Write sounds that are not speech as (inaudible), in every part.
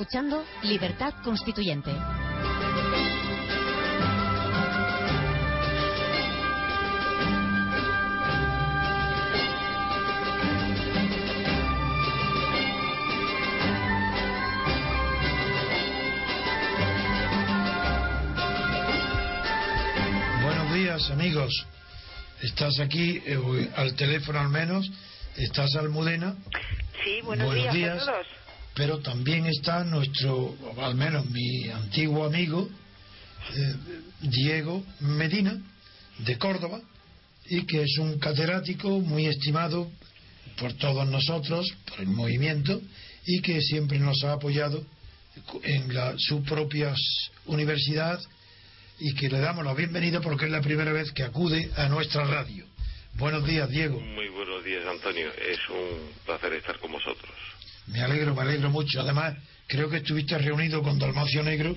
escuchando Libertad Constituyente. Buenos días, amigos. Estás aquí, eh, al teléfono al menos, estás Almudena. Sí, buenos, días, a todos. Pero también está nuestro, al menos mi antiguo amigo, eh, Diego Medina, de Córdoba, y que es un catedrático muy estimado por todos nosotros, por el movimiento, y que siempre nos ha apoyado en la, su propia universidad y que le damos la bienvenida porque es la primera vez que acude a nuestra radio. Buenos días, Diego. Muy buenos días, Antonio. Es un placer estar con vosotros. Me alegro, me alegro mucho. Además, creo que estuviste reunido con Dalmacio Negro,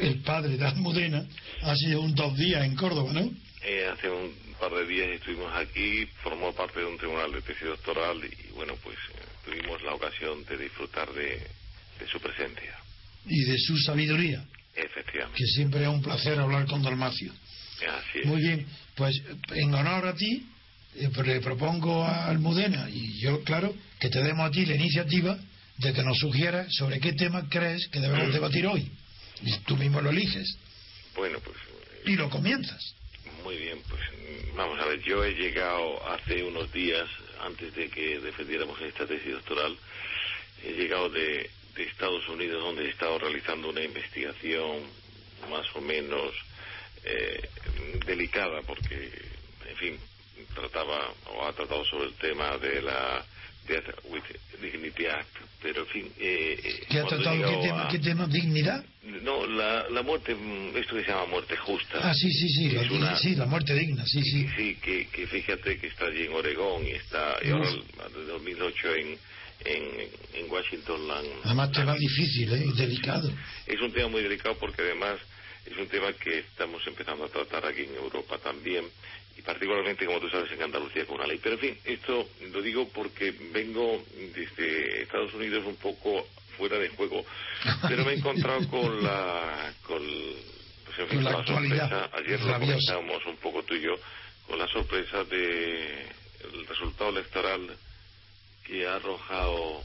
el padre de Almudena, hace un dos días en Córdoba, ¿no? Eh, hace un par de días estuvimos aquí, formó parte de un tribunal de tesis doctoral y, bueno, pues eh, tuvimos la ocasión de disfrutar de, de su presencia. Y de su sabiduría. Efectivamente. Que siempre es un placer hablar con Dalmacio. Así es. Muy bien, pues en honor a ti, le propongo a Almudena y yo, claro, que te demos a ti la iniciativa de que nos sugieras sobre qué tema crees que debemos debatir hoy. Y tú mismo lo eliges. Bueno, pues. Y lo comienzas. Muy bien, pues mm, vamos a ver, yo he llegado hace unos días, antes de que defendiéramos esta tesis doctoral, he llegado de, de Estados Unidos donde he estado realizando una investigación más o menos eh, delicada porque, en fin, trataba o ha tratado sobre el tema de la Death with Dignity Act, pero en fin... Eh, ¿Qué ha cuando he tratado? ¿Qué tema? a- ¿Qué tema? ¿Dignidad? No, la, la muerte, mm, esto que se llama muerte justa. Ah, sí, sí, sí, la, una- sí, la muerte digna, sí, sí. Sí, que, que fíjate que está allí en Oregón y está y ahora desde 2008 en, en, en Washington. la Además, tema difícil, ¿eh? Delicado. Es un tema muy delicado porque además es un tema que estamos empezando a tratar aquí en Europa también y particularmente, como tú sabes, en Andalucía con una ley. Pero en fin, esto lo digo porque vengo desde Estados Unidos un poco fuera de juego, (laughs) pero me he encontrado con la... Con, pues en fin, Con la sorpresa. Ayer lo rabiosa. comentábamos un poco tú y yo con la sorpresa de el resultado electoral que ha arrojado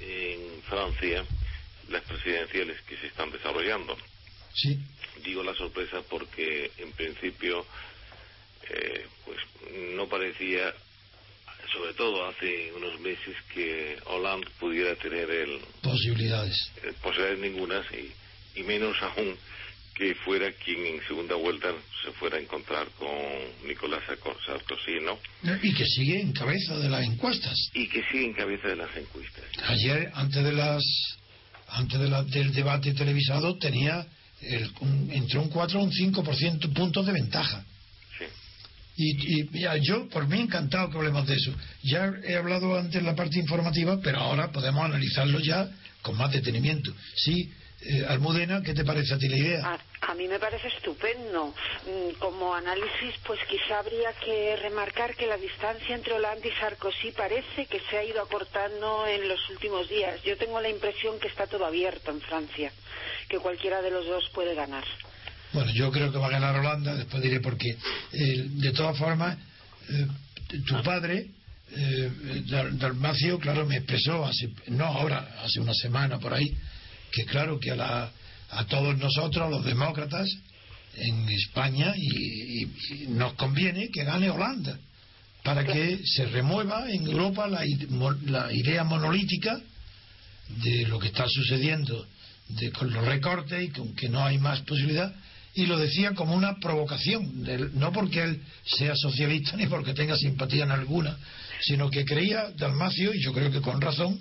en Francia las presidenciales que se están desarrollando. Sí. Digo la sorpresa porque en principio eh, pues no parecía, sobre todo hace unos meses, que Hollande pudiera tener el, Posibilidades. eh, posibilidades ningunas y, y menos (laughs) aún que fuera quien en segunda vuelta se fuera a encontrar con Nicolás Sarko- Sarkozy, ¿no? Y que sigue en cabeza de las encuestas. Y que sigue en cabeza de las encuestas. Ayer, antes de las antes de la- del debate televisado, tenía el- un- entre un 4 y un 5% puntos de ventaja. Y, y mira, yo, por mí, encantado que hablemos de eso. Ya he hablado antes en la parte informativa, pero ahora podemos analizarlo ya con más detenimiento. Sí, eh, Almudena, ¿qué te parece a ti la idea? A, a mí me parece estupendo. Mm, Como análisis, pues quizá habría que remarcar que la distancia entre Hollande y Sarkozy parece que se ha ido acortando en los últimos días. Yo tengo la impresión que está todo abierto en Francia, que cualquiera de los dos puede ganar. Bueno, yo creo que va a ganar Holanda, después diré por qué. Eh, de todas formas, eh, tu padre, eh, Dal- Dalmacio, claro, me expresó, hace, no ahora, hace una semana por ahí, que claro que a, la- a todos nosotros, a los demócratas, en España, y, y- nos conviene que gane Holanda, para que se remueva en Europa la, la idea monolítica de lo que está sucediendo de, con los recortes y con que no hay más posibilidad y lo decía como una provocación no porque él sea socialista ni porque tenga simpatía en alguna sino que creía Dalmacio y yo creo que con razón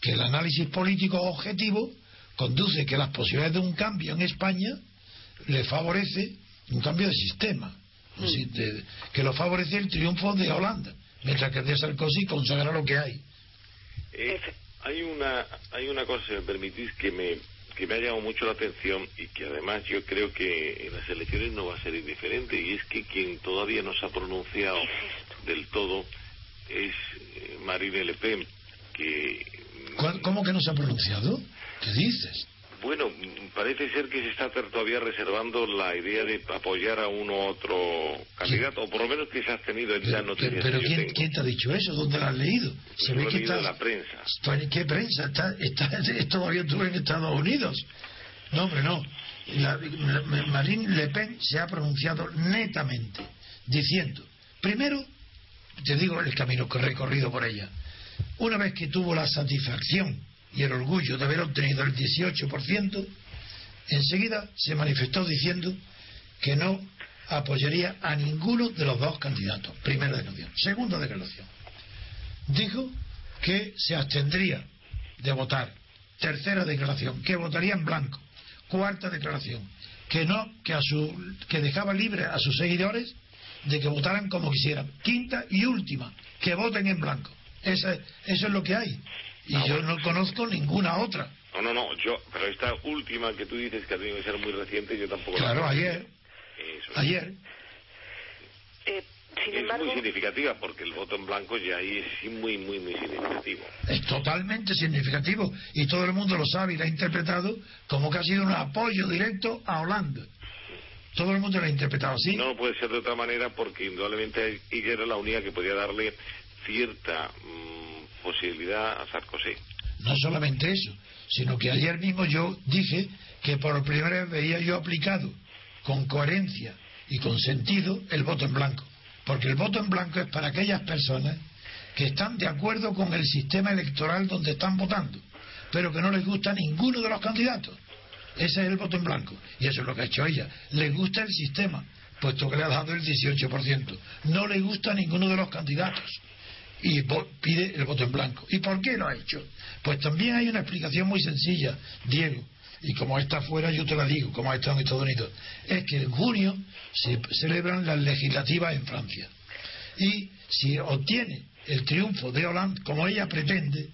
que el análisis político objetivo conduce que las posibilidades de un cambio en España le favorece un cambio de sistema. De- que lo favorece el triunfo de Holanda mientras que el de Sarkozy consagra lo que hay. Eh, hay una hay una cosa, si me permitís, que me que me ha llamado mucho la atención y que además yo creo que en las elecciones no va a ser indiferente y es que quien todavía no se ha pronunciado del todo es eh, Marine Le Pen que ¿Cuál- ¿cómo que no se ha pronunciado? ¿Qué dices? Bueno, parece ser que se está todavía reservando la idea de apoyar a uno u otro candidato, o por lo menos que se ha tenido en Pero, las noticias. pero yo ¿quién, quién te ha dicho eso? ¿Dónde lo has leído? Se Lo ve que está... la prensa. ¿Qué prensa? Está, está, es todavía tú en Estados Unidos. No, hombre, no. La- la- Marine Le Pen se ha pronunciado netamente, diciendo, primero, te digo el camino recorrido por ella. Una vez que tuvo la satisfacción y el orgullo de haber obtenido el 18%, enseguida se manifestó diciendo que no apoyaría a ninguno de los dos candidatos. Primera declaración. Segunda declaración. Dijo que se abstendría de votar. Tercera declaración, que votaría en blanco. Cuarta declaración, que no, que a su, que dejaba libre a sus seguidores de que votaran como quisieran. Quinta y última, que voten en blanco. Eso es lo que hay. Y Ah, yo bueno. no conozco ninguna otra. No, no, no, yo, pero esta última que tú dices que ha tenido que ser muy reciente, yo tampoco la Claro, conocía. ayer, Eso es. ayer, Eh, sin es embargo, muy significativa porque el voto en blanco ya ahí es muy, muy, muy significativo. es totalmente significativo y todo el mundo lo sabe y lo ha interpretado como que ha sido un apoyo directo a Holanda. Todo el mundo lo ha interpretado así. No puede ser de otra manera porque indudablemente ella era la única que podía darle cierta mm, posibilidad a Sarkozy. No solamente eso, sino que ayer mismo yo dije que por primera vez veía yo aplicado con coherencia y con sentido el voto en blanco. Porque el voto en blanco es para aquellas personas que están de acuerdo con el sistema electoral donde están votando, pero que no les gusta ninguno de los candidatos. Ese es el voto en blanco. Y eso es lo que ha hecho ella. Le gusta el sistema, puesto que le ha dado el 18%. No le gusta ninguno de los candidatos y pide el voto en blanco. ¿Y por qué lo ha hecho? Pues también hay una explicación muy sencilla, Diego, y como está fuera yo te la digo, como ha estado en Estados Unidos, es que en junio se celebran las legislativas en Francia. Y si obtiene el triunfo de Hollande, como ella pretende,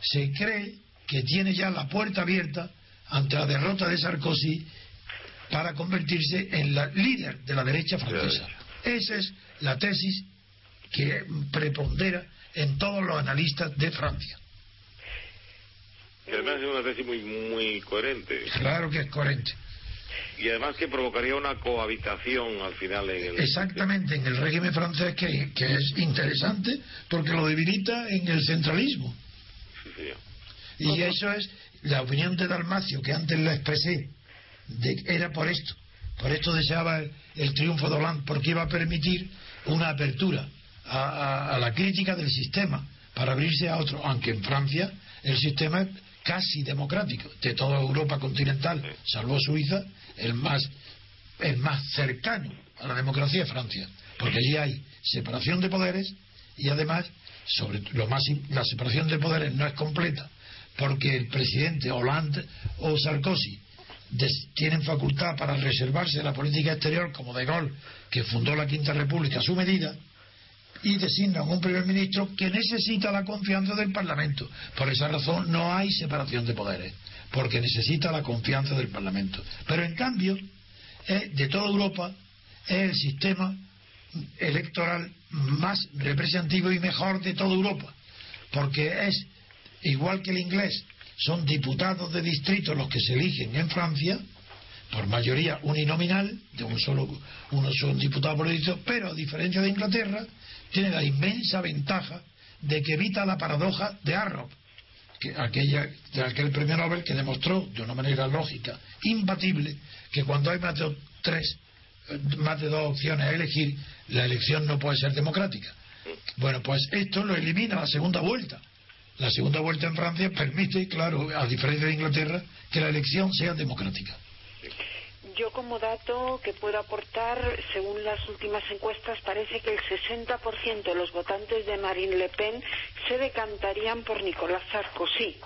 se cree que tiene ya la puerta abierta ante la derrota de Sarkozy para convertirse en la líder de la derecha francesa. Esa es la tesis que prepondera en todos los analistas de Francia. Y además es una tesis muy, muy coherente. Claro que es coherente. Y además que provocaría una cohabitación al final en el... Exactamente en el régimen francés que, que es interesante porque lo debilita en el centralismo. Sí, señor. Y eso es la opinión de Dalmacio que antes la expresé. De, era por esto. Por esto deseaba el, el triunfo de Hollande porque iba a permitir una apertura a, a- a la crítica del sistema para abrirse a otro. Aunque en Francia el sistema es casi democrático de toda Europa continental, salvo Suiza, el más el más cercano a la democracia es Francia, porque allí hay separación de poderes y además sobre lo más la separación de poderes no es completa porque el presidente Hollande o Sarkozy des- tienen facultad para reservarse la política exterior como De Gaulle que fundó la Quinta República a su medida y designan un primer ministro que necesita la confianza del Parlamento. Por esa razón no hay separación de poderes, porque necesita la confianza del Parlamento. Pero en cambio, es, de toda Europa es el sistema electoral más representativo y mejor de toda Europa, porque es igual que el inglés, son diputados de distrito los que se eligen en Francia, por mayoría uninominal, de un solo, uno son diputados por distrito, pero a diferencia de Inglaterra, tiene la inmensa ventaja de que evita la paradoja de Arrow, que aquella, de aquel premio Nobel que demostró de una manera lógica, imbatible, que cuando hay más de tres, más de dos opciones a elegir, la elección no puede ser democrática. Bueno, pues esto lo elimina la segunda vuelta. La segunda vuelta en Francia permite, claro, a diferencia de Inglaterra, que la elección sea democrática. Yo como dato que puedo aportar, según las últimas encuestas, parece que el 60% de los votantes de Marine Le Pen se decantarían por Nicolás Sarkozy.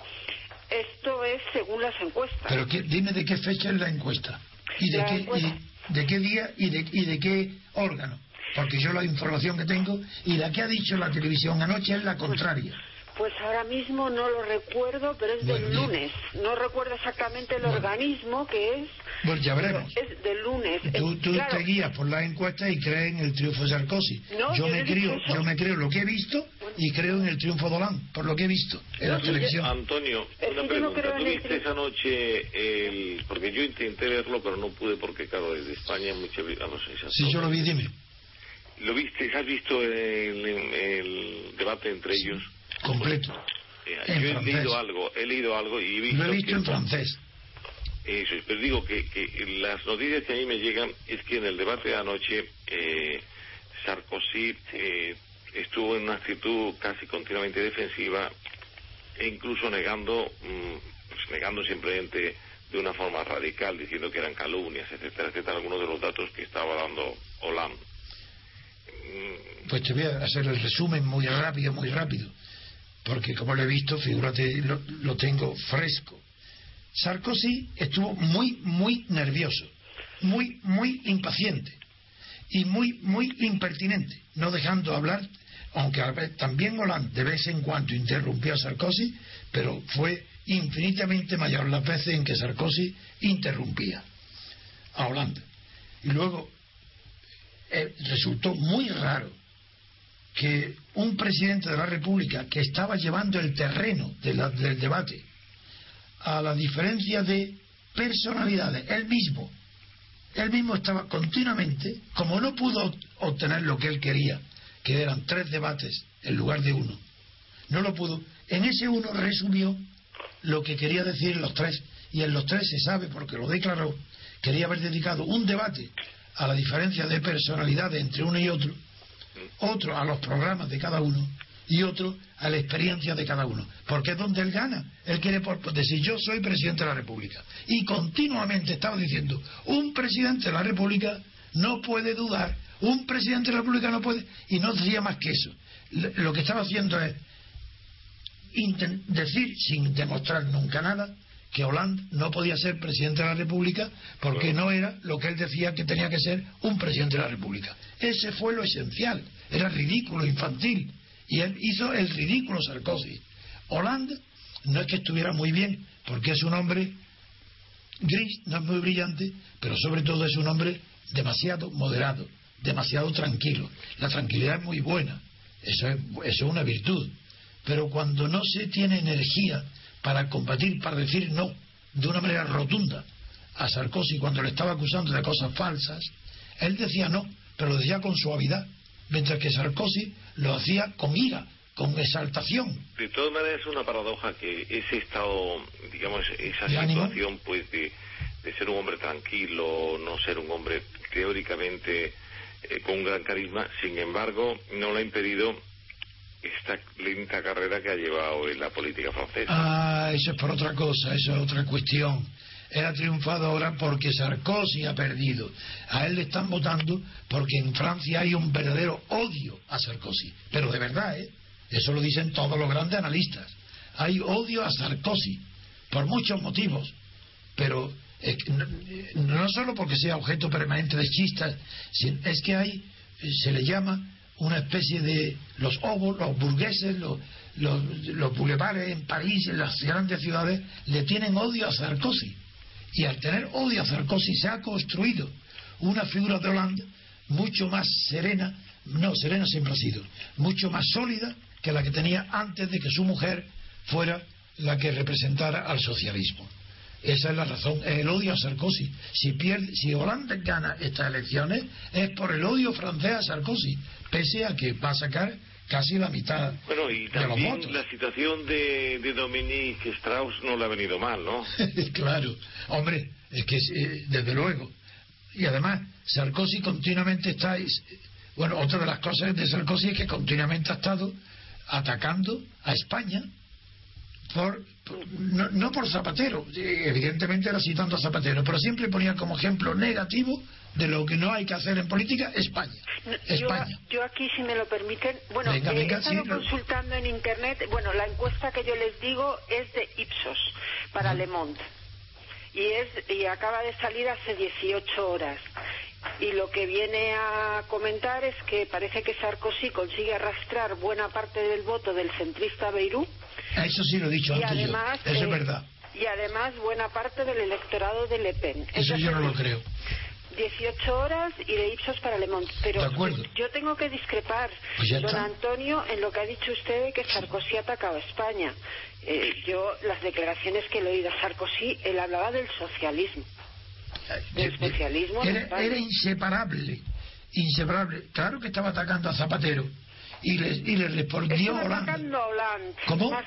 Esto es según las encuestas. Pero ¿qué- dime de qué fecha es la encuesta. ¿Y de, La qué, encuesta. y de qué día y de, y de qué órgano? Porque yo la información que tengo y la que ha dicho la televisión anoche es la contraria. Pues ahora mismo no lo recuerdo, pero es del lunes. No recuerdo exactamente el organismo que es. Bueno, ya veremos. Es del lunes. Tú, tú te guías por las encuestas y crees en el triunfo de Sarkozy. No, yo, yo me creo, yo me creo lo que he visto y creo en el triunfo de Hollande, por lo que he visto en la televisión. Antonio, Es una no pregunta. creo en ¿Tú el viste esa noche el...? Porque yo intenté verlo, pero no pude porque, claro, desde España muchas veces... Si yo lo vi, dime. ¿Lo viste? ¿Has visto el, el debate entre ellos? Completo. Eh, En yo he leído algo, he leído algo y he visto, Lo he visto que- en francés. Eso, es, pero digo que, que las noticias que a mí me llegan es que en el debate de anoche eh, Sarkozy eh, estuvo en una actitud casi continuamente defensiva e incluso negando, mm, pues negando simplemente de una forma radical, diciendo que eran calumnias, etcétera, etcétera, algunos de los datos que estaba dando Hollande. Pues te voy a hacer el resumen muy rápido, muy rápido. Porque como lo he visto, figúrate, lo, lo tengo fresco. Sarkozy estuvo muy, muy nervioso, muy, muy impaciente y muy, muy impertinente, no dejando hablar, aunque también Hollande de vez en cuando interrumpió a Sarkozy, pero fue infinitamente mayor las veces en que Sarkozy interrumpía a Hollande. Y luego eh, resultó muy raro que un presidente de la República que estaba llevando el terreno del debate a la diferencia de personalidades, él mismo, él mismo estaba continuamente, como no pudo obtener lo que él quería, que eran tres debates en lugar de uno, no lo pudo, en ese uno resumió lo que quería decir en los tres, y en los tres se sabe porque lo declaró, quería haber dedicado un debate a la diferencia de personalidades entre uno y otro, otro a los programas de cada uno y otro a la experiencia de cada uno. Porque es donde él gana. Él quiere por- decir, yo soy presidente de la República. Y continuamente estaba diciendo, un presidente de la República no puede dudar, un presidente de la República no puede... Y no decía más que eso. Lo que estaba haciendo es decir, sin demostrar nunca nada, que Hollande no podía ser presidente de la República porque no era lo que él decía que tenía que ser un presidente de la República. Ese fue lo esencial. Era ridículo, infantil. Y él hizo el ridículo Sarkozy. Hollande no es que estuviera muy bien, porque es un hombre gris, no es muy brillante, pero sobre todo es un hombre demasiado moderado, demasiado tranquilo. La tranquilidad es muy buena, eso es, eso es una virtud. Pero cuando no se tiene energía para combatir, para decir no de una manera rotunda a Sarkozy cuando le estaba acusando de cosas falsas, él decía no, pero lo decía con suavidad, mientras que Sarkozy lo hacía con ira, con exaltación. De todas maneras es una paradoja que ese estado, digamos, esa situación pues de, de ser un hombre tranquilo, no ser un hombre teóricamente eh, con un gran carisma, sin embargo, no le ha impedido esta lenta carrera que ha llevado en la política francesa. Ah, eso es por otra cosa, eso es otra cuestión. Él ha triunfado ahora porque Sarkozy ha perdido. A él le están votando porque en Francia hay un verdadero odio a Sarkozy. Pero de verdad, ¿eh? Eso lo dicen todos los grandes analistas. Hay odio a Sarkozy por muchos motivos. Pero que no, no solo porque sea objeto permanente de chistas, es que hay, se le llama una especie de los ovos, los burgueses, los, los, los bulevares en París, en las grandes ciudades, le tienen odio a Sarkozy. Y al tener odio a Sarkozy se ha construido una figura de Hollande mucho más serena, no, serena siempre ha sido, mucho más sólida que la que tenía antes de que su mujer fuera la que representara al socialismo. Esa es la razón, es el odio a Sarkozy. Si, pierde, si Hollande gana estas elecciones es por el odio francés a Sarkozy, pese a que va a sacar casi la mitad Bueno, y de los también votos. la situación de, de Dominique Strauss no le ha venido mal, ¿no? (laughs) claro, hombre, es que eh, desde luego. Y además, Sarkozy continuamente está. es- Bueno, otra de las cosas de Sarkozy es que continuamente ha estado atacando a España por, por- no, no por Zapatero, evidentemente era citando a Zapatero, pero siempre ponía como ejemplo negativo de lo que no hay que hacer en política España. No, España. Yo, yo aquí, si me lo permiten, bueno, Venga, eh, venga, he estado sí, lo- consultando en Internet, bueno, la encuesta que yo les digo es de Ipsos para Le Monde y es y acaba de salir hace 18 horas y lo que viene a comentar es que parece que Sarkozy consigue arrastrar buena parte del voto del centrista Beirut. Ah, Eso sí lo he dicho y antes además, yo. Eso eh, es verdad. Y además buena parte del electorado de Le Pen. Eso Es yo no lo creo. 18 horas y de Ipsos para Le Monde. Pero yo tengo que discrepar, Pues don está. Antonio, en lo que ha dicho usted de que Sarkozy atacaba a España. Eh, yo, las declaraciones que le he oído a Sarkozy, él hablaba del socialismo. del socialismo era inseparable. Inseparable. Claro que estaba atacando a Zapatero. Y le, y le respondió Estaba atacando a Hollande. ¿Cómo?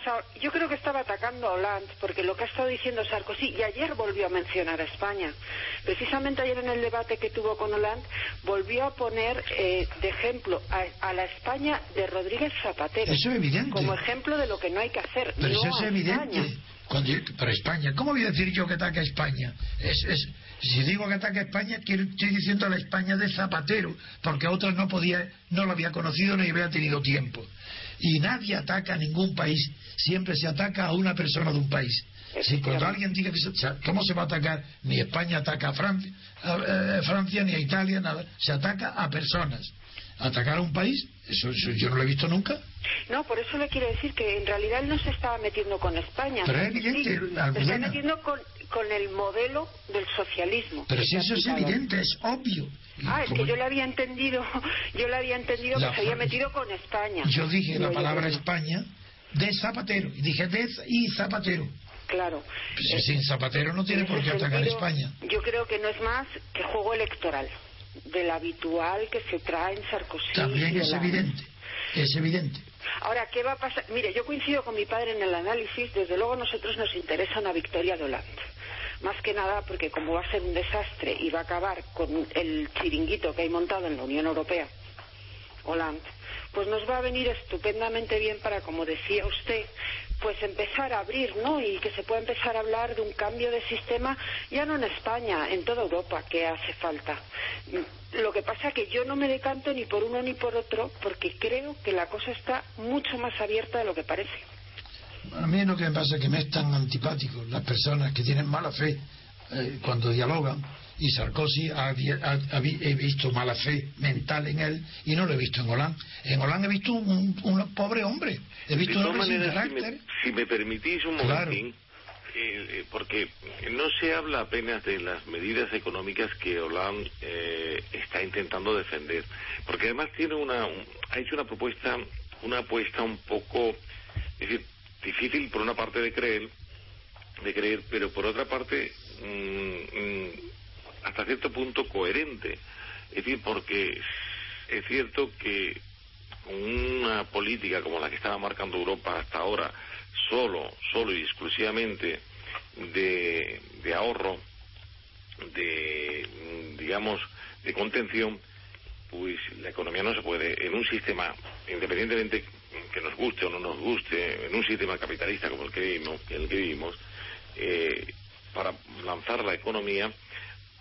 Yo creo que estaba atacando a Hollande, porque lo que ha estado diciendo Sarkozy, y ayer volvió a mencionar a España. Precisamente ayer en el debate que tuvo con Hollande, volvió a poner eh, de ejemplo a, a la España de Rodríguez Zapatero. Eso es evidente. Como ejemplo de lo que no hay que hacer. Pero no eso es evidente. España. Cuando pero España, ¿cómo voy a decir yo que ataca a España? Es, es- si digo que ataca a España, quiero- estoy diciendo a la España de Zapatero, porque a otras no podía, no lo había conocido ni había tenido tiempo. Y nadie ataca a ningún país, siempre se ataca a una persona de un país. Si cuando alguien diga que se- cómo se va a atacar, ni España ataca a Francia, a, eh, Francia ni a Italia, nada, se ataca a personas. Atacar a un país, eso, eso yo no lo he visto nunca. No, por eso le quiero decir que en realidad él no se estaba metiendo con España. Pero es evidente, Sí, se está metiendo con, con el modelo del socialismo. Pero si eso es evidente, es obvio. Ah, es que yo le había entendido, (laughs) yo le había entendido La que se había metido con España. Yo dije la palabra España de Zapatero. Y dije de y Zapatero. Claro. Pues si Eh, sin Zapatero no tiene en por qué atacar a España. Yo creo que no es más que juego electoral, del habitual que se trae en Sarkozy. También es evidente. Es evidente. Ahora, ¿qué va a pasar? Mire, yo coincido con mi padre en el análisis. Desde luego, a nosotros nos interesa una victoria de Hollande. Más que nada porque, como va a ser un desastre y va a acabar con el chiringuito que hay montado en la Unión Europea, Hollande, pues nos va a venir estupendamente bien para, como decía usted, pues empezar a abrir, ¿no? Y que se pueda empezar a hablar de un cambio de sistema, ya no en España, en toda Europa, que hace falta. Lo que pasa que yo no me decanto ni por uno ni por otro, porque creo que la cosa está mucho más abierta de lo que parece. A mí lo que me pasa es que me es tan antipático las personas que tienen mala fe eh, cuando dialogan. Y Sarkozy ha, ha- ha vi- he visto mala fe mental en él y no lo he visto en Hollande. En Hollande he visto un, un pobre hombre. He De visto un hombre sin maneras, si me, carácter. si me permitís un momentín, eh, eh, porque no se habla apenas de las medidas económicas que Hollande eh, está intentando defender, porque además tiene una, un- ha hecho una propuesta, una apuesta un poco, es decir, difícil por una parte de creer, de creer, pero por otra parte mm, mm, hasta cierto punto coherente, es decir, porque es cierto que una política como la que estaba marcando Europa hasta ahora, solo, solo y exclusivamente de, ahorro, de, digamos, de contención, pues la economía no se puede, en un sistema, independientemente que nos guste o no nos guste, en un sistema capitalista como el que vivimos, el que vivimos eh, para lanzar la economía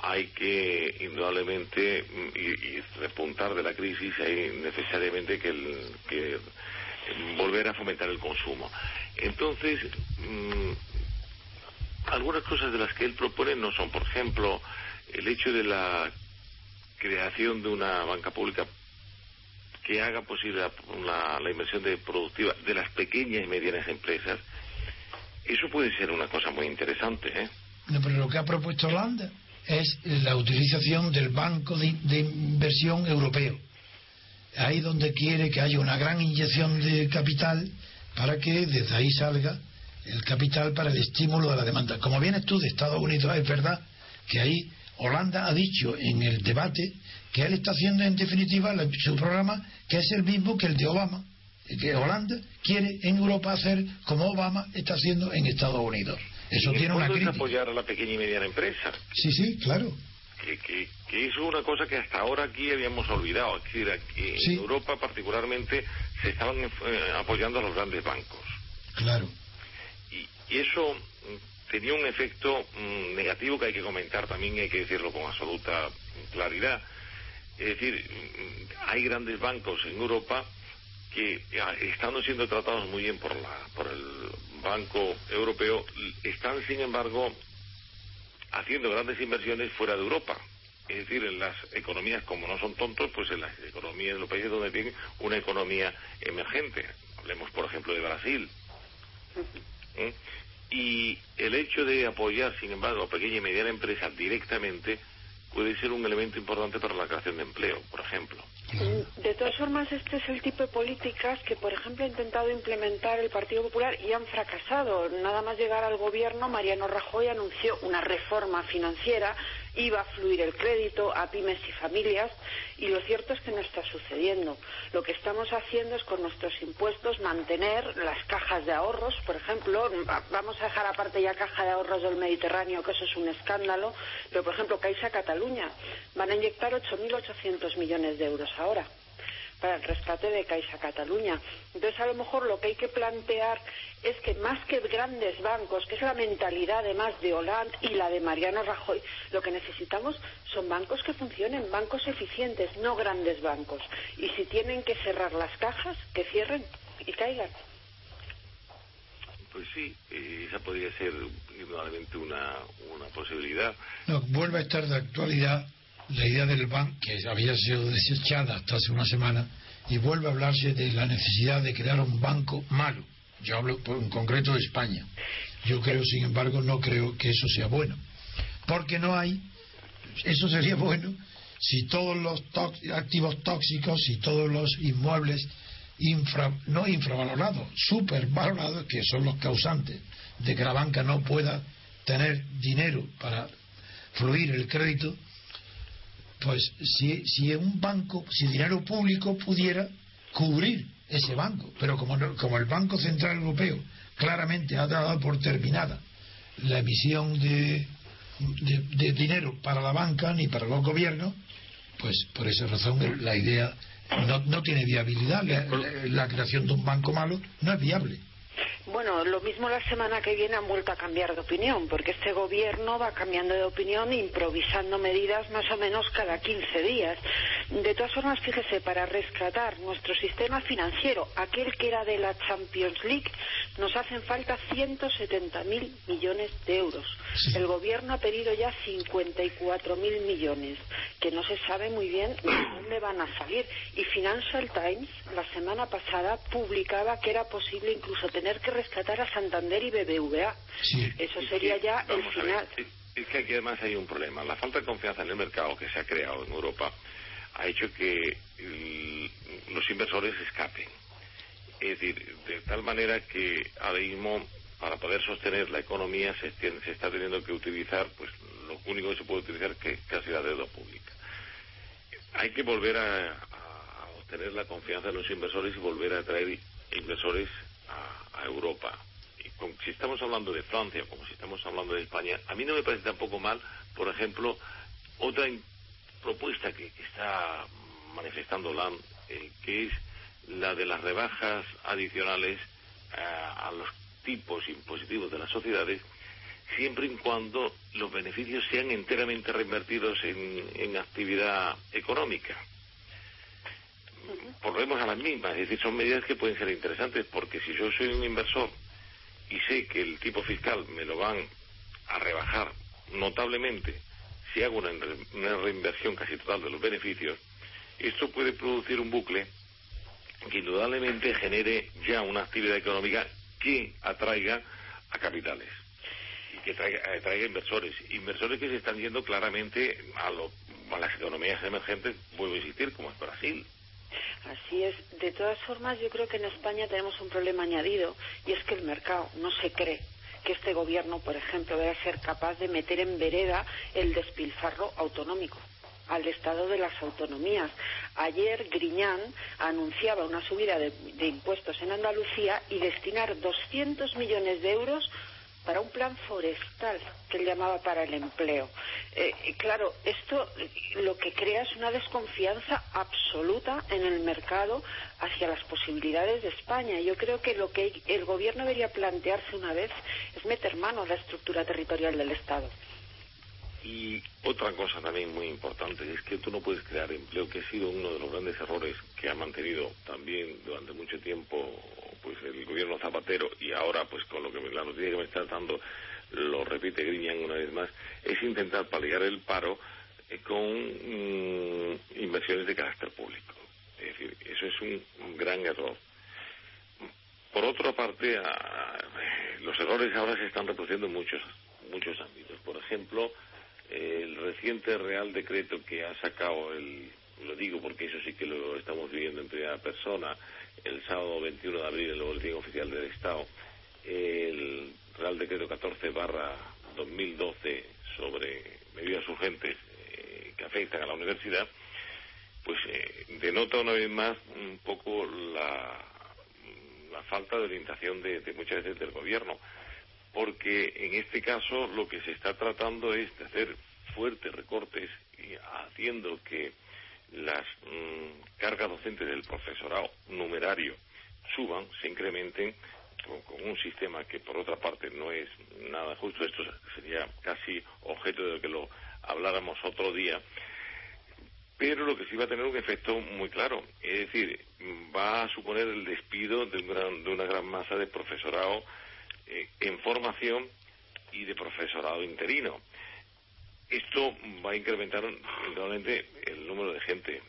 hay que indudablemente mm, y, y repuntar de la crisis hay necesariamente que, el- que volver a fomentar el consumo. Entonces, mm, algunas cosas de las que él propone no son, por ejemplo, el hecho de la creación de una banca pública que haga posible la inversión de productiva de las pequeñas y medianas empresas, eso puede ser una cosa muy interesante, ¿eh? No, pero lo que ha propuesto Holanda es la utilización del Banco de, Inversión Europeo. Ahí donde quiere que haya una gran inyección de capital para que desde ahí salga el capital para el estímulo de la demanda. Como vienes tú de Estados Unidos, es verdad que ahí Holanda ha dicho en el debate que él está haciendo en definitiva su programa que es el mismo que el de Obama que Holanda quiere en Europa hacer como Obama está haciendo en Estados Unidos. Eso tiene una fondo es crítica. apoyar a la pequeña y mediana empresa. Sí, sí, claro. que, que, que eso es una cosa que hasta ahora aquí habíamos olvidado. Es decir, aquí Sí. en Europa particularmente se estaban eh, apoyando a los grandes bancos. Claro. Y, y eso mm, tenía un efecto mm, negativo que hay que comentar también y hay que decirlo con absoluta claridad. Es decir, mm, hay grandes bancos en Europa que ah, estando siendo tratados muy bien por la por el Banco Europeo están sin embargo haciendo grandes inversiones fuera de Europa Es decir, en las economías, como no son tontos, pues en las economías de los países donde tienen una economía emergente. Hablemos, por ejemplo, de Brasil. ¿Eh? Y el hecho de apoyar, sin embargo, a pequeña y mediana empresa directamente puede ser un elemento importante para la creación de empleo, por ejemplo. De todas formas, este es el tipo de políticas que, por ejemplo, ha intentado implementar el Partido Popular y han fracasado. Nada más llegar al gobierno, Mariano Rajoy anunció una reforma financiera iba a fluir el crédito a pymes y familias y lo cierto es que no está sucediendo. Lo que estamos haciendo es con nuestros impuestos mantener las cajas de ahorros, por ejemplo, vamos a dejar aparte ya caja de ahorros del Mediterráneo, que eso es un escándalo, pero por ejemplo Caixa Cataluña van a inyectar 8.800 millones de euros ahora para el rescate de Caixa Cataluña. Entonces, a lo mejor lo que hay que plantear es que más que grandes bancos, que es la mentalidad además de Hollande y la de Mariano Rajoy, lo que necesitamos son bancos que funcionen, bancos eficientes, no grandes bancos. Y si tienen que cerrar las cajas, que cierren y caigan. Pues sí, eh, esa podría ser indudablemente una, una posibilidad. No, vuelve a estar de actualidad la idea del banco, que había sido desechada hasta hace una semana, y vuelve a hablarse de la necesidad de crear un banco malo. Yo hablo en concreto de España. Yo creo, sin embargo, no creo que eso sea bueno. Porque no hay, eso sería (laughs) bueno si todos los activos tóxicos y todos los inmuebles infra, no infravalorados, supervalorados, que son los causantes de que la banca no pueda tener dinero para fluir el crédito, pues si, si un banco, si dinero público pudiera cubrir ese banco, pero como, como el Banco Central Europeo claramente ha dado por terminada la emisión de, de, dinero para la banca ni para los gobiernos, pues por esa razón la idea no, no tiene viabilidad. la creación de un banco malo no es viable. Bueno, lo mismo la semana que viene han vuelto a cambiar de opinión, porque este gobierno va cambiando de opinión, improvisando medidas más o menos cada 15 días. De todas formas, fíjese, para rescatar nuestro sistema financiero, aquel que era de la Champions League, nos hacen falta 170.000 millones de euros. El gobierno ha pedido ya 54.000 millones, que no se sabe muy bien de dónde van a salir. Y Financial Times, la semana pasada, publicaba que era posible incluso tener que rescatar a Santander y BBVA. Eso sería ya el final. es que aquí además hay un problema. La falta de confianza en el mercado que se ha creado en Europa ha hecho que los inversores escapen. Es decir, de tal manera que ahora mismo, para poder sostener la economía, se, se está teniendo que utilizar, pues lo único que se puede utilizar que es casi la deuda pública. Hay que volver a, a obtener la confianza de los inversores y volver a atraer inversores a, Europa. Y si estamos hablando de Francia, como si estamos hablando de España, a mí no me parece tampoco mal, por ejemplo, otra propuesta que, está manifestando LAM, eh, que es la de las rebajas adicionales eh, a los tipos impositivos de las sociedades, siempre y cuando los beneficios sean enteramente reinvertidos en actividad económica volvemos a las mismas, es decir, son medidas que pueden ser interesantes porque si yo soy un inversor y sé que el tipo fiscal me lo van a rebajar notablemente si hago una, reinversión casi total de los beneficios, esto puede producir un bucle que indudablemente genere ya una actividad económica que atraiga a capitales y que atraiga inversores, inversores que se están yendo claramente a, a las economías emergentes, vuelvo a insistir, como es Brasil, Así es. De todas formas, yo creo que en España tenemos un problema añadido y es que el mercado no se cree que este gobierno, por ejemplo, vaya a ser capaz de meter en vereda el despilfarro autonómico al estado de las autonomías. Ayer Griñán anunciaba una subida de, de impuestos en Andalucía y destinar 200 millones de euros para un plan forestal que él llamaba para el empleo. Eh, claro, esto lo que crea es una desconfianza absoluta en el mercado hacia las posibilidades de España. Yo creo que lo que el gobierno debería plantearse una vez es meter mano a la estructura territorial del Estado. Y otra cosa también muy importante es que tú no puedes crear empleo, que ha sido uno de los grandes errores que ha mantenido también durante mucho tiempo pues el gobierno Zapatero y ahora pues con lo que la noticia que me está dando lo repite Griñán una vez más, es intentar paliar el paro eh, con mm, inversiones de carácter público. Es decir, eso es un, gran error. Por otra parte, los errores ahora se están reproduciendo en muchos, muchos ámbitos. Por ejemplo, el reciente Real Decreto que ha sacado el, lo digo porque eso sí que lo estamos viviendo en primera persona, el sábado 21 de abril en el Boletín Oficial del Estado, el Real Decreto 14 barra 2012 sobre medidas urgentes eh, que afectan a la universidad, pues eh, denota una vez más un poco la, la falta de orientación de, muchas veces del gobierno, porque en este caso lo que se está tratando es de hacer fuertes recortes y haciendo que las mm, cargas docentes del profesorado numerario suban, se incrementen con, un sistema que por otra parte no es nada justo, esto sería casi objeto de que lo habláramos otro día, pero lo que sí va a tener un efecto muy claro, es decir, va a suponer el despido de, una gran masa de profesorado eh, en formación y de profesorado interino. Esto va a incrementar indudablemente el número de gente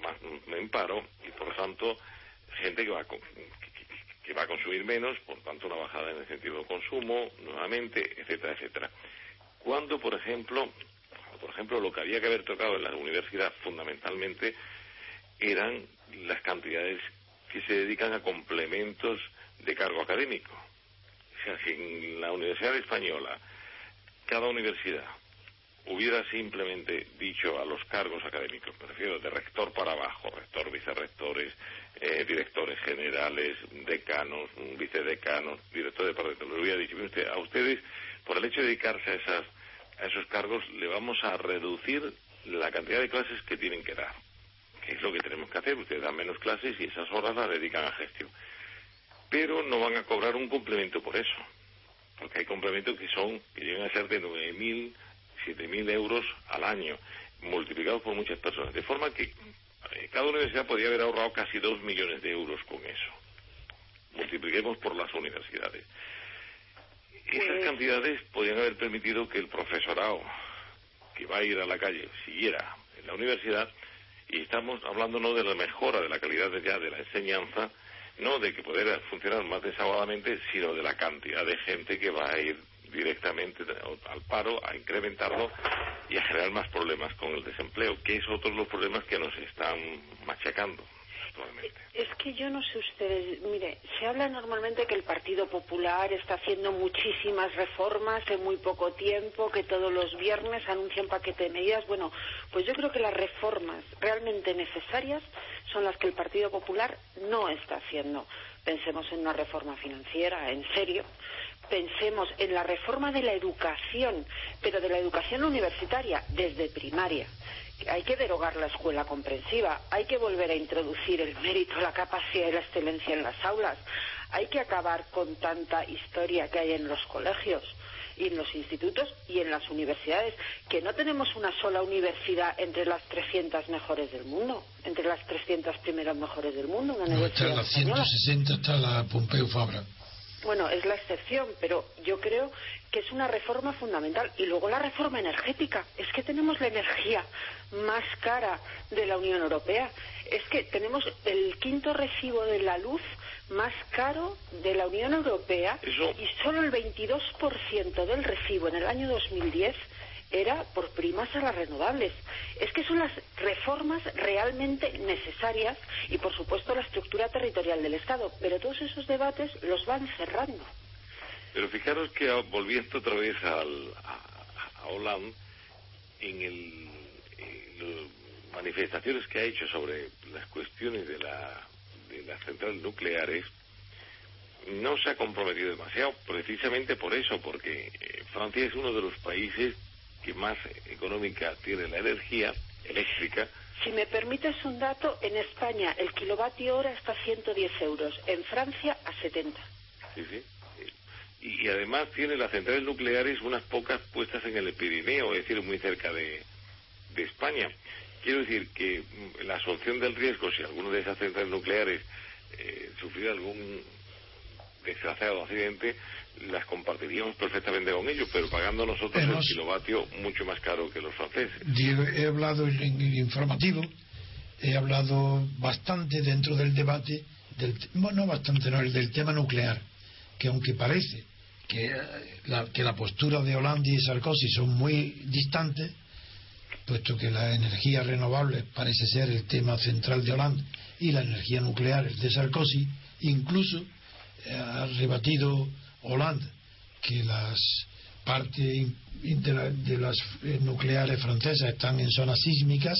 más en paro y por tanto gente que va a, que, va a consumir menos, por tanto una bajada en el sentido de consumo nuevamente, etcétera, etcétera. Cuando, por ejemplo, por ejemplo, lo que había que haber tocado en la universidad fundamentalmente eran las cantidades que se dedican a complementos de cargo académico. O sea, si en la Universidad Española cada universidad hubiera simplemente dicho a los cargos académicos, me refiero de rector para abajo, rector, vicerrectores, eh, directores generales, decanos, vicedecanos, director de departamento, le hubiera dicho, usted, a ustedes, por el hecho de dedicarse a, esas, a esos cargos, le vamos a reducir la cantidad de clases que tienen que dar. Que es lo que tenemos que hacer, ustedes dan menos clases y esas horas las dedican a gestión. Pero no van a cobrar un complemento por eso, porque hay complementos que son, que llegan a ser de 9.000 7.000 euros al año, multiplicados por muchas personas. De forma que eh, cada universidad podría haber ahorrado casi 2 millones de euros con eso. Multipliquemos por las universidades. Esas pues- cantidades podrían haber permitido que el profesorado que va a ir a la calle siguiera en la universidad y estamos hablando no de la mejora de la calidad de, ya de la enseñanza, no de que pudiera funcionar más desaguadamente, sino de la cantidad de gente que va a ir directamente al paro, a incrementarlo y a generar más problemas con el desempleo, que es otro de los problemas que nos están machacando. Actualmente. Es que yo no sé ustedes, mire, se habla normalmente que el Partido Popular está haciendo muchísimas reformas en muy poco tiempo, que todos los viernes anuncian paquete de medidas. Bueno, pues yo creo que las reformas realmente necesarias son las que el Partido Popular no está haciendo. Pensemos en una reforma financiera, en serio, pensemos en la reforma de la educación, pero de la educación universitaria, desde primaria. Hay que derogar la escuela comprensiva, hay que volver a introducir el mérito, la capacidad y la excelencia en las aulas, hay que acabar con tanta historia que hay en los colegios y en los institutos y en las universidades, que no tenemos una sola universidad entre las 300 mejores del mundo, entre las 300 primeras mejores del mundo. Una no, está la 160 está la Pompeu Fabra bueno, es la excepción, pero yo creo que es una reforma fundamental. Y luego la reforma energética. Es que tenemos la energía más cara de la Unión Europea. Es que tenemos el quinto recibo de la luz más caro de la Unión Europea y solo el 22% del recibo en el año 2010 era por primas a las renovables. Es que son las reformas realmente necesarias y, por supuesto, la estructura territorial del Estado. Pero todos esos debates los van cerrando. Pero fijaros que ah, volviendo otra vez al, a, Hollande, en, el, las manifestaciones que ha hecho sobre las cuestiones de, la, de las centrales nucleares, no se ha comprometido demasiado, precisamente por eso, porque eh, Francia es uno de los países que más económica tiene la energía eléctrica. Si me permites un dato, en España el kilovatio hora está a 110 euros, en Francia a 70. Sí, sí. Y, además tiene las centrales nucleares unas pocas puestas en el Pirineo, es decir, muy cerca de, España. Quiero decir que mm, la asunción del riesgo, si alguna de esas centrales nucleares eh, sufriera algún desgraciado accidente, las compartiríamos perfectamente con ellos, pero pagando nosotros el kilovatio mucho más caro que los franceses. he hablado en el informativo, he hablado bastante dentro del debate, del, bueno, bastante no, el del tema nuclear, que aunque parece que eh, la, que la postura de Hollande y Sarkozy son muy distantes, puesto que la energía renovable parece ser el tema central de Hollande y la energía nuclear es de Sarkozy, incluso eh, ha rebatido Hollande que las partes de las eh, nucleares francesas están en zonas sísmicas,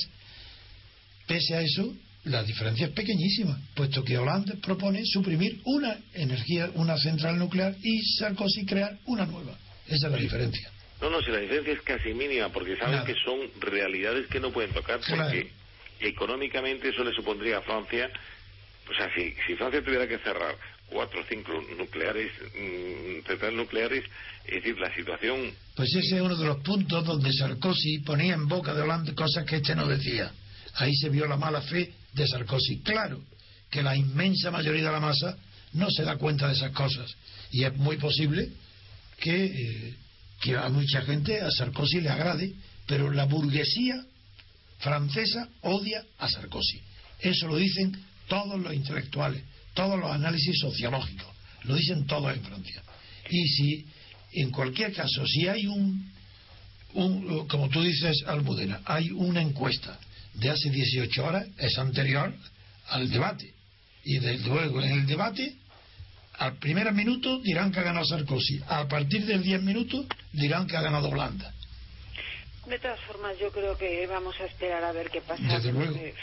pese a eso, la diferencia es pequeñísima, puesto que Hollande propone suprimir una energía, una central nuclear y Sarkozy crear una nueva. Esa es la diferencia. No, no, si la diferencia es casi mínima, porque saben que son realidades que no pueden tocar, porque económicamente eso le supondría a Francia, o sea, si, si Francia tuviera que cerrar cuatro o cinco nucleares, mm, centrales nucleares, es decir, la situación... Pues ese es uno de los puntos donde Sarkozy ponía en boca de Hollande cosas que este no decía. Ahí se vio la mala fe de Sarkozy. Claro que la inmensa mayoría de la masa no se da cuenta de esas cosas. Y es muy posible que, eh, que a mucha gente a Sarkozy le agrade, pero la burguesía francesa odia a Sarkozy. Eso lo dicen todos los intelectuales todos los análisis sociológicos, lo dicen todos en Francia. Y si, en cualquier caso, si hay un, un como tú dices, Almudena, hay una encuesta de hace 18 horas, es anterior al debate. Y desde luego, en el debate, al primer minuto dirán que ha ganado Sarkozy, a partir del 10 minutos dirán que ha ganado Holanda. De todas formas, yo creo que vamos a esperar a ver qué pasa.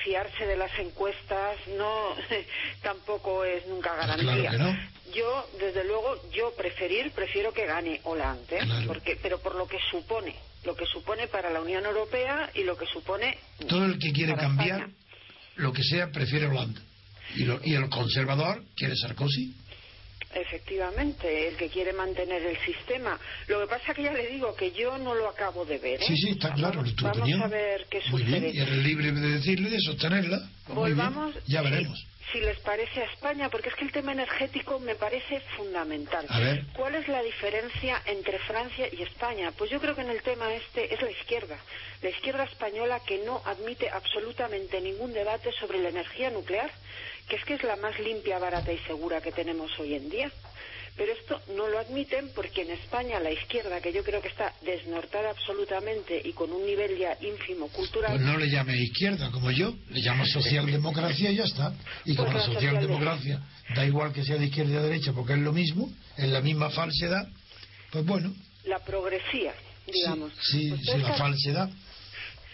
Fiarse de las encuestas no (laughs) tampoco es nunca garantía. Yo, desde luego, yo preferir, prefiero que gane Hollande, ¿eh? porque, pero por lo que supone, lo que supone para la Unión Europea y lo que supone. Todo el que quiere cambiar, lo que sea, prefiere Hollande. Y, y el conservador quiere Sarkozy. Efectivamente, el que quiere mantener el sistema. Lo que pasa que ya le digo que yo no lo acabo de ver. ¿eh? Sí, sí, está claro. Vamos, a ver qué Muy sucede. Bien, y eres libre de decirle, de sostenerla. Volvamos. Ya veremos. Si, les parece a España, porque es que el tema energético me parece fundamental. A ver. ¿Cuál es la diferencia entre Francia y España? Pues yo creo que en el tema este es la izquierda. La izquierda española que no admite absolutamente ningún debate sobre la energía nuclear que es que es la más limpia, barata y segura que tenemos hoy en día. Pero esto no lo admiten porque en España la izquierda, que yo creo que está desnortada absolutamente y con un nivel ya ínfimo cultural. Pues no le llame izquierda como yo, le llamo socialdemocracia y ya está. Y como pues la socialdemocracia da igual que sea de izquierda o de derecha porque es lo mismo, es la misma falsedad, pues bueno. La progresía, digamos. Sí, sí, pues la falsedad.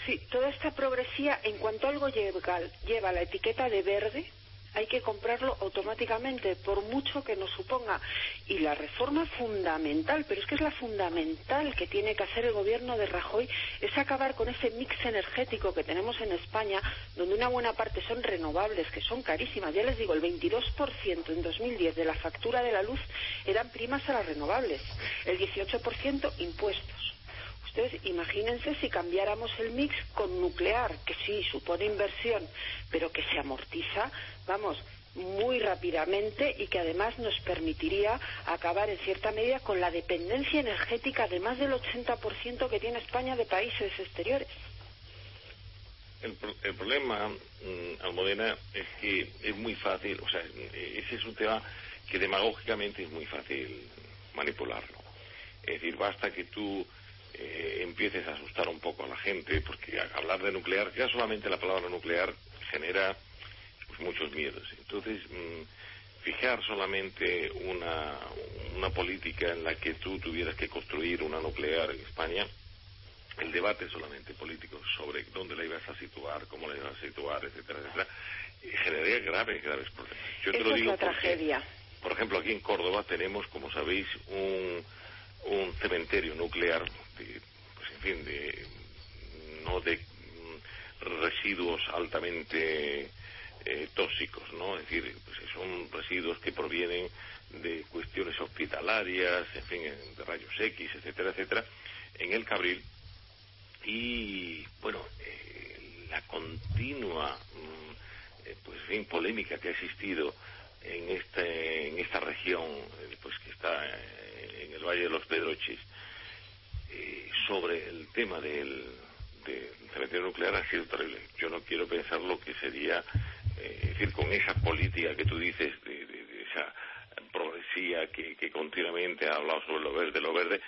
Sí, toda esta progresía, en cuanto algo lleva, lleva la etiqueta de verde, hay que comprarlo automáticamente, por mucho que nos suponga. Y la reforma fundamental, pero es que es la fundamental que tiene que hacer el gobierno de Rajoy, es acabar con ese mix energético que tenemos en España, donde una buena parte son renovables, que son carísimas. Ya les digo, el 22% en 2010 de la factura de la luz eran primas a las renovables, el 18% impuestos. Ustedes imagínense si cambiáramos el mix con nuclear, que sí supone inversión, pero que se amortiza, vamos, muy rápidamente y que además nos permitiría acabar en cierta medida con la dependencia energética de más del 80% que tiene España de países exteriores. El, problema, mm, Almodena, es que es muy fácil, o sea, ese es un tema que demagógicamente es muy fácil manipularlo. Es decir, basta que tú eh, empieces a asustar un poco a la gente, porque hablar de nuclear, ya solamente la palabra nuclear genera pues, muchos miedos. Entonces, mm, fijar solamente una, una política en la que tú tuvieras que construir una nuclear en España, el debate solamente político sobre dónde la ibas a situar, cómo la ibas a situar, etcétera, etcétera, eh, generaría graves, graves problemas. Yo te lo digo es tragedia. Por ejemplo, aquí en Córdoba tenemos, como sabéis, un, un cementerio nuclear de, pues en fin, de, no de residuos altamente eh, tóxicos, ¿no? Es decir, pues son residuos que provienen de cuestiones hospitalarias, en fin, de rayos X, etcétera, etcétera, en el Cabril. Y, bueno, eh, la continua, mm, eh, pues, en fin, polémica que ha existido en, este, en esta región, eh, pues que está en el Valle de los Pedroches, sobre el tema del, de cementerio nuclear ha sido terrible. Yo no quiero pensar lo que sería, es decir, con esa política que tú dices, de, esa progresía que, que, continuamente ha hablado sobre lo verde, lo verde,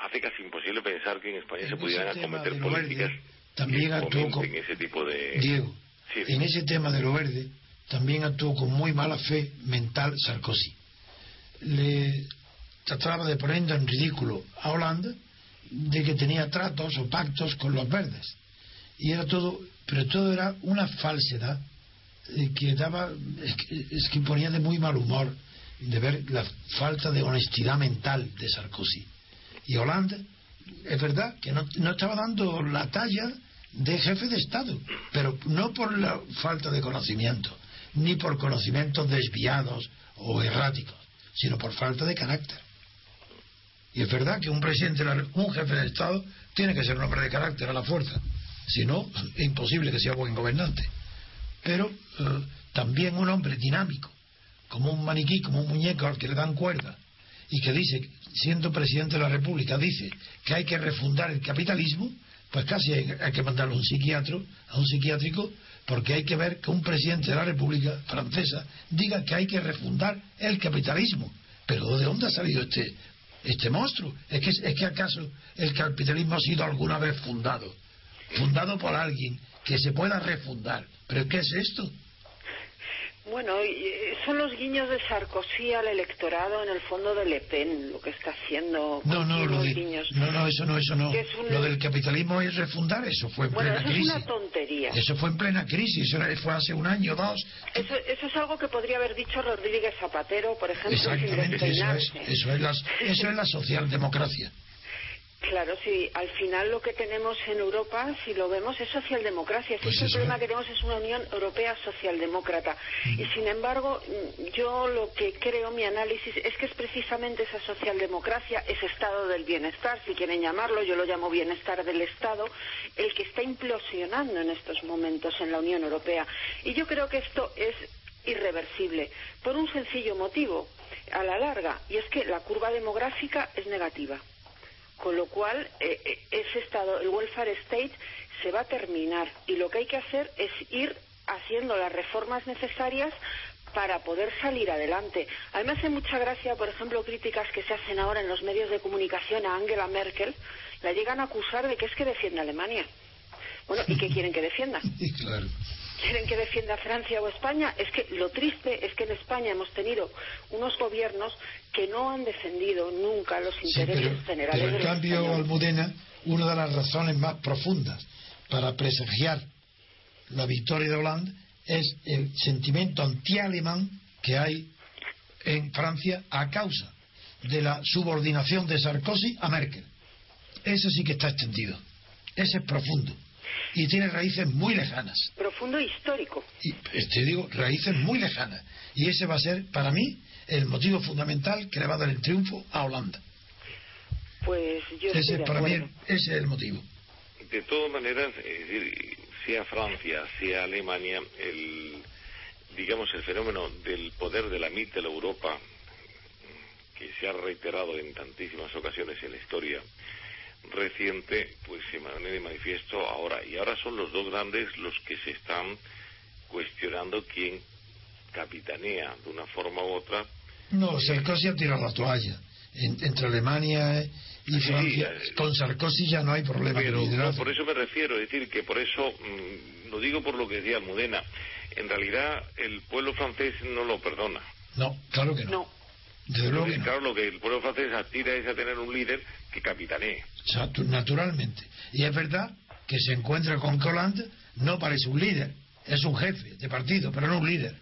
hace casi imposible pensar que en España se pudieran acometer políticas también actuó con, en ese tipo de... Diego, en ese tema de lo verde, también actuó con muy mala fe mental Sarkozy. Le trataba de poner en ridículo a Holanda de que tenía tratos o pactos con los verdes. Y era todo, pero todo era una falsedad eh, que daba, es que ponía de muy mal humor de ver la falta de honestidad mental de Sarkozy. Y Holanda, es verdad que no, no estaba dando la talla de jefe de Estado, pero no por la falta de conocimiento, ni por conocimientos desviados o erráticos, sino por falta de carácter. Y es verdad que un presidente, un jefe de Estado, tiene que ser un hombre de carácter a la fuerza, si no, es imposible que sea buen gobernante. Pero eh, también un hombre dinámico, como un maniquí, como un muñeco al que le dan cuerda, y que dice, siendo presidente de la República, dice que hay que refundar el capitalismo, pues casi hay, que mandarlo a un psiquiatra, a un psiquiátrico, porque hay que ver que un presidente de la República Francesa diga que hay que refundar el capitalismo. Pero ¿de dónde ha salido este, este monstruo? ¿Es que, ¿Es que acaso el capitalismo ha sido alguna vez fundado? Fundado por alguien que se pueda refundar. ¿Pero qué es esto? Bueno, son los guiños de Sarkozy al electorado en el fondo de Le Pen, lo que está haciendo. No, no, lo no, no, eso no, eso no. Lo del capitalismo es refundar, eso fue en bueno, plena eso crisis. Es una tontería. Eso fue en plena crisis, eso fue hace un año, dos. Eso, eso es algo que podría haber dicho Rodríguez Zapatero, por ejemplo, Exactamente, eso es, eso es, la, eso es la socialdemocracia. Claro, sí, al final lo que tenemos en Europa, si lo vemos, es socialdemocracia. Pues el problema que tenemos es una Unión Europea socialdemócrata. Y sin embargo, yo lo que creo, mi análisis, es que es precisamente esa socialdemocracia, ese estado del bienestar, si quieren llamarlo, yo lo llamo bienestar del Estado, el que está implosionando en estos momentos en la Unión Europea. Y yo creo que esto es irreversible, por un sencillo motivo, a la larga, y es que la curva demográfica es negativa. Con lo cual, eh, eh, ese estado, el welfare state, se va a terminar. Y lo que hay que hacer es ir haciendo las reformas necesarias para poder salir adelante. A mí me hace mucha gracia, por ejemplo, críticas que se hacen ahora en los medios de comunicación a Angela Merkel, la llegan a acusar de que es que defiende a Alemania. Bueno, ¿y qué quieren que defienda? (laughs) claro quieren que defienda Francia o España. Es que lo triste es que en España hemos tenido unos gobiernos que no han defendido nunca los intereses generales pero en cambio, Almudena, una de las razones más profundas para presagiar la victoria de Hollande es el sentimiento anti-alemán que hay en Francia a causa de la subordinación de Sarkozy a Merkel. Eso sí que está extendido. Ese es profundo y tiene raíces muy lejanas. Profundo histórico. Y te digo, raíces muy lejanas. Y ese va a ser, para mí, el motivo fundamental que le va a dar el triunfo a Holanda. Pues yo ese, para mí, ese es el motivo. De todas maneras, es decir, sea Francia, sea Alemania, el, digamos, el fenómeno del poder de la mitad de la Europa, que se ha reiterado en tantísimas ocasiones en la historia, reciente, pues se pone de manifiesto ahora. Y ahora son los dos grandes los que se están cuestionando quién capitanea de una forma u otra. No, Sarkozy ha tirado la toalla. entre Alemania y Francia, eh, con Sarkozy ya no hay problema. Pero por eso me refiero, es decir, que por eso, mm, lo digo por lo que decía Almudena, en realidad el pueblo francés no lo perdona. No, claro que no. Claro, lo que el pueblo francés aspira es a tener un líder que capitanee. Naturalmente. Y es verdad que se encuentra con Hollande, no parece un líder, es un jefe de partido, pero no un líder.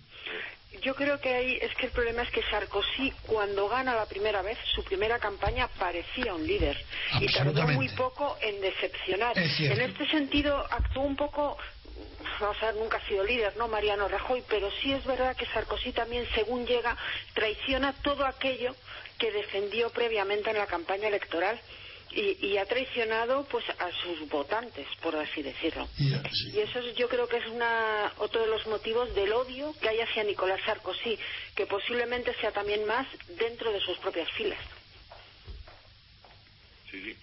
Yo creo que ahí es que el problema es que Sarkozy, cuando gana la primera vez, su primera campaña parecía un líder. Y tardó muy poco en decepcionar. En este sentido, actuó un poco vamos a ver, nunca ha sido líder, ¿no? Mariano Rajoy, pero sí es verdad que Sarkozy también, según llega, traiciona todo aquello que defendió previamente en la campaña electoral. y, ha traicionado pues a sus votantes, por así decirlo. Y eso yo creo que es una, otro de los motivos del odio que hay hacia Nicolás Sarkozy, que posiblemente sea también más dentro de sus propias filas. Sí, sí.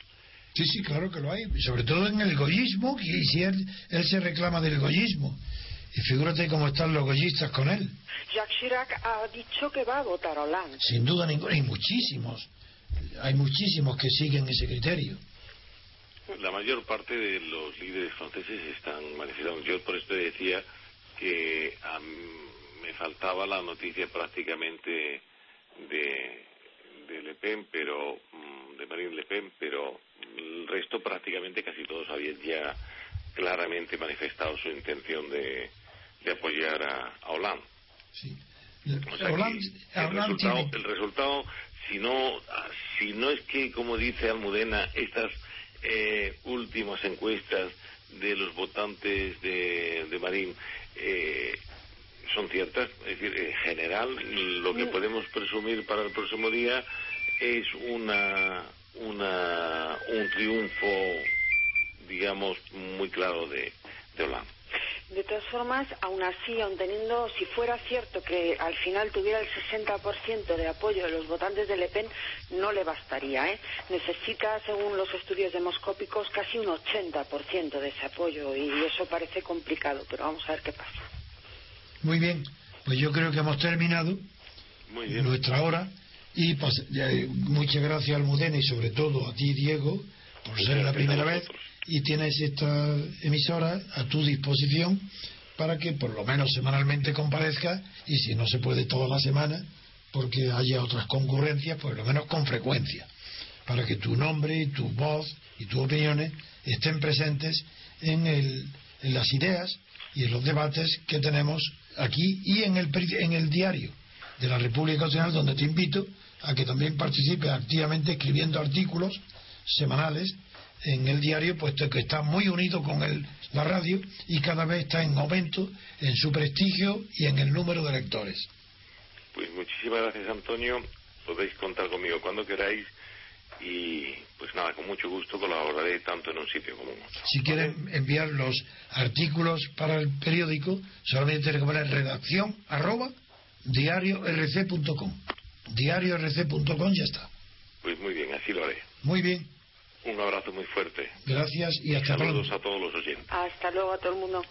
Sí, sí, claro que lo hay. Sobre todo en el egoísmo, y si él, él se reclama del egoísmo. Y figúrate cómo están los goyistas con él. Jacques Chirac ha dicho que va a votar a Hollande. Sin duda ninguna, hay muchísimos. Hay muchísimos que siguen ese criterio. La mayor parte de los líderes franceses están manifestando. Yo por esto decía que me faltaba la noticia prácticamente de, de Le Pen, pero mm, de Marine Le Pen, pero el resto prácticamente casi todos habían ya claramente manifestado su intención de, de apoyar a, Hollande. Sí. el, resultado, el resultado, si no, si no es que, como dice Almudena, estas eh, últimas encuestas de los votantes de, de Marín eh, son ciertas, es decir, en general lo que podemos presumir para el próximo día es una, una un triunfo digamos, muy claro de, de Hollande. De todas formas, aún así, aun teniendo, si fuera cierto que al final tuviera el 60% de apoyo de los votantes de Le Pen, no le bastaría. ¿eh? Necesita, según los estudios demoscópicos, casi un 80% de ese apoyo y eso parece complicado, pero vamos a ver qué pasa. Muy bien, pues yo creo que hemos terminado nuestra hora y pues, muchas gracias al Mudena y sobre todo a ti, Diego, por ser la primera vez y tienes esta emisora a tu disposición para que por lo menos semanalmente comparezca y si no se puede toda la semana porque haya otras concurrencias, por lo menos con frecuencia, para que tu nombre y tu voz y tus opiniones estén presentes en, el, en las ideas y en los debates que tenemos aquí y en el, en el diario de la República Nacional, donde te invito a que también participes activamente escribiendo artículos semanales en el diario, puesto que está muy unido con el, la radio y cada vez está en aumento en su prestigio y en el número de lectores. Pues muchísimas gracias, Antonio. Podéis contar conmigo cuando queráis y pues nada, con mucho gusto colaboraré tanto en un sitio como en otro. Si quieren enviar los artículos para el periódico, solamente tienen que poner redacción arroba diariorc.com. Diariorc.com ya está. Pues muy bien, así lo haré. Muy bien. Un abrazo muy fuerte. Gracias y hasta Saludos a todos los oyentes. Hasta luego a todo el mundo.